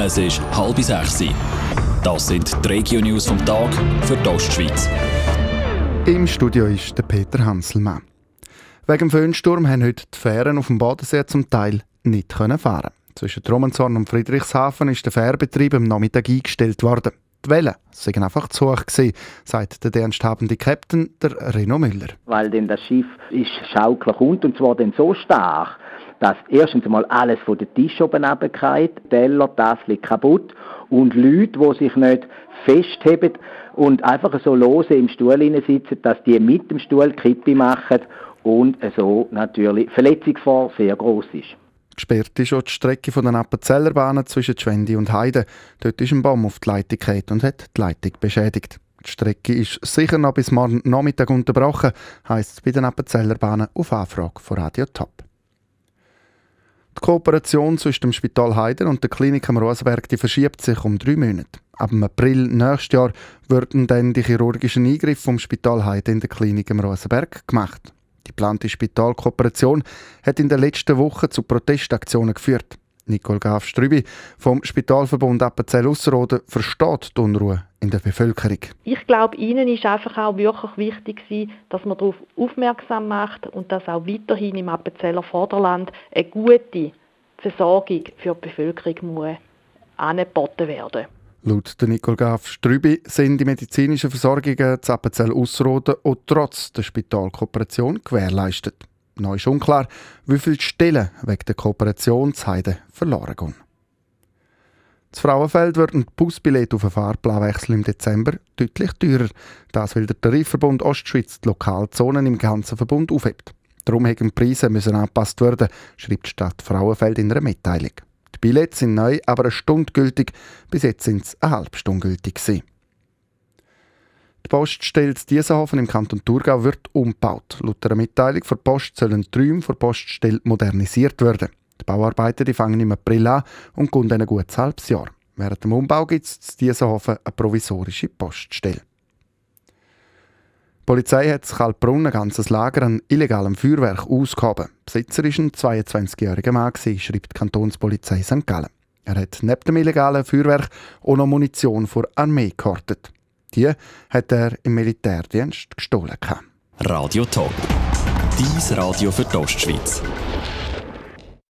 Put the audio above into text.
Es ist halb sechs. Das sind die Regio-News vom Tag für die Ostschweiz. Im Studio ist der Peter Hanselmann. Wegen dem Föhnsturm haben heute die Fähren auf dem Bodensee zum Teil nicht fahren Zwischen Tromenzorn und Friedrichshafen ist der Fährbetrieb am Nachmittag eingestellt worden. Die Wellen seien einfach zu hoch gewesen, sagt der ernsthabende Captain, der Reno Müller. Weil denn das Schiff ist schaukelig und zwar dann so stark, dass erstens einmal alles von den Tisch oben runterfällt, Teller, Tassel kaputt und Leute, die sich nicht festheben und einfach so lose im Stuhl sitzen, dass die mit dem Stuhl Kippe machen und so natürlich Verletzungsgefahr sehr groß ist. Gesperrt ist auch die Strecke von den Appenzeller Bahnen zwischen Schwendi und Heide. Dort ist ein Baum auf die Leitung gefallen und hat die Leitung beschädigt. Die Strecke ist sicher noch bis morgen Nachmittag unterbrochen, heisst es bei den Appenzeller Bahnen auf Anfrage von Radio Top. Die Kooperation zwischen dem Spital Heiden und der Klinik am Rosenberg die verschiebt sich um drei Monate. Ab April nächstes Jahr würden dann die chirurgischen Eingriffe vom Spital Heiden in der Klinik am Rosenberg gemacht. Die geplante Spitalkooperation hat in den letzten Wochen zu Protestaktionen geführt. Nicole Graf-Strübi vom Spitalverbund Appenzell-Ausserrhoden versteht die Unruhe in der Bevölkerung. Ich glaube, Ihnen ist einfach auch wirklich wichtig, dass man darauf aufmerksam macht und dass auch weiterhin im Appenzeller Vorderland eine gute Versorgung für die Bevölkerung muss angeboten werden Laut der Nicole Graf Strübi sind die medizinischen Versorgungen zu Appenzell Ausserrhoden auch trotz der Spitalkooperation gewährleistet. Noch ist unklar, wie viele Stellen wegen der Kooperation zu Heide verloren gehen. Das Frauenfeld wird ein Busbillett auf einen Fahrplanwechsel im Dezember deutlich teurer. Das weil der Tarifverbund Ostschweiz die Lokalzonen im ganzen Verbund aufhebt. Darum müssen die Preise müssen angepasst werden, schreibt die Stadt Frauenfeld in einer Mitteilung. Die Billets sind neu, aber eine Stunde gültig. Bis jetzt sind sie eine halbe Stunde gültig gewesen. Die Poststelle Diesenhofen im Kanton Thurgau wird umgebaut. Laut einer Mitteilung der Post sollen die Räume der Poststelle modernisiert werden. Die Bauarbeiten die fangen im April an und gehen dann ein gutes halbes Jahr. Während dem Umbau gibt es in Diesenhofen eine provisorische Poststelle. Die Polizei hat in Kaltbrunn ein ganzes Lager an illegalem Feuerwerk ausgehoben. Besitzer war ein 22-jähriger Mann, schreibt die Kantonspolizei St. Gallen. Er hat neben dem illegalen Feuerwerk auch noch Munition vor Armee gehortet. Die hat er im Militärdienst gestohlen. Radio Top. Dies Radio für die Ostschweiz.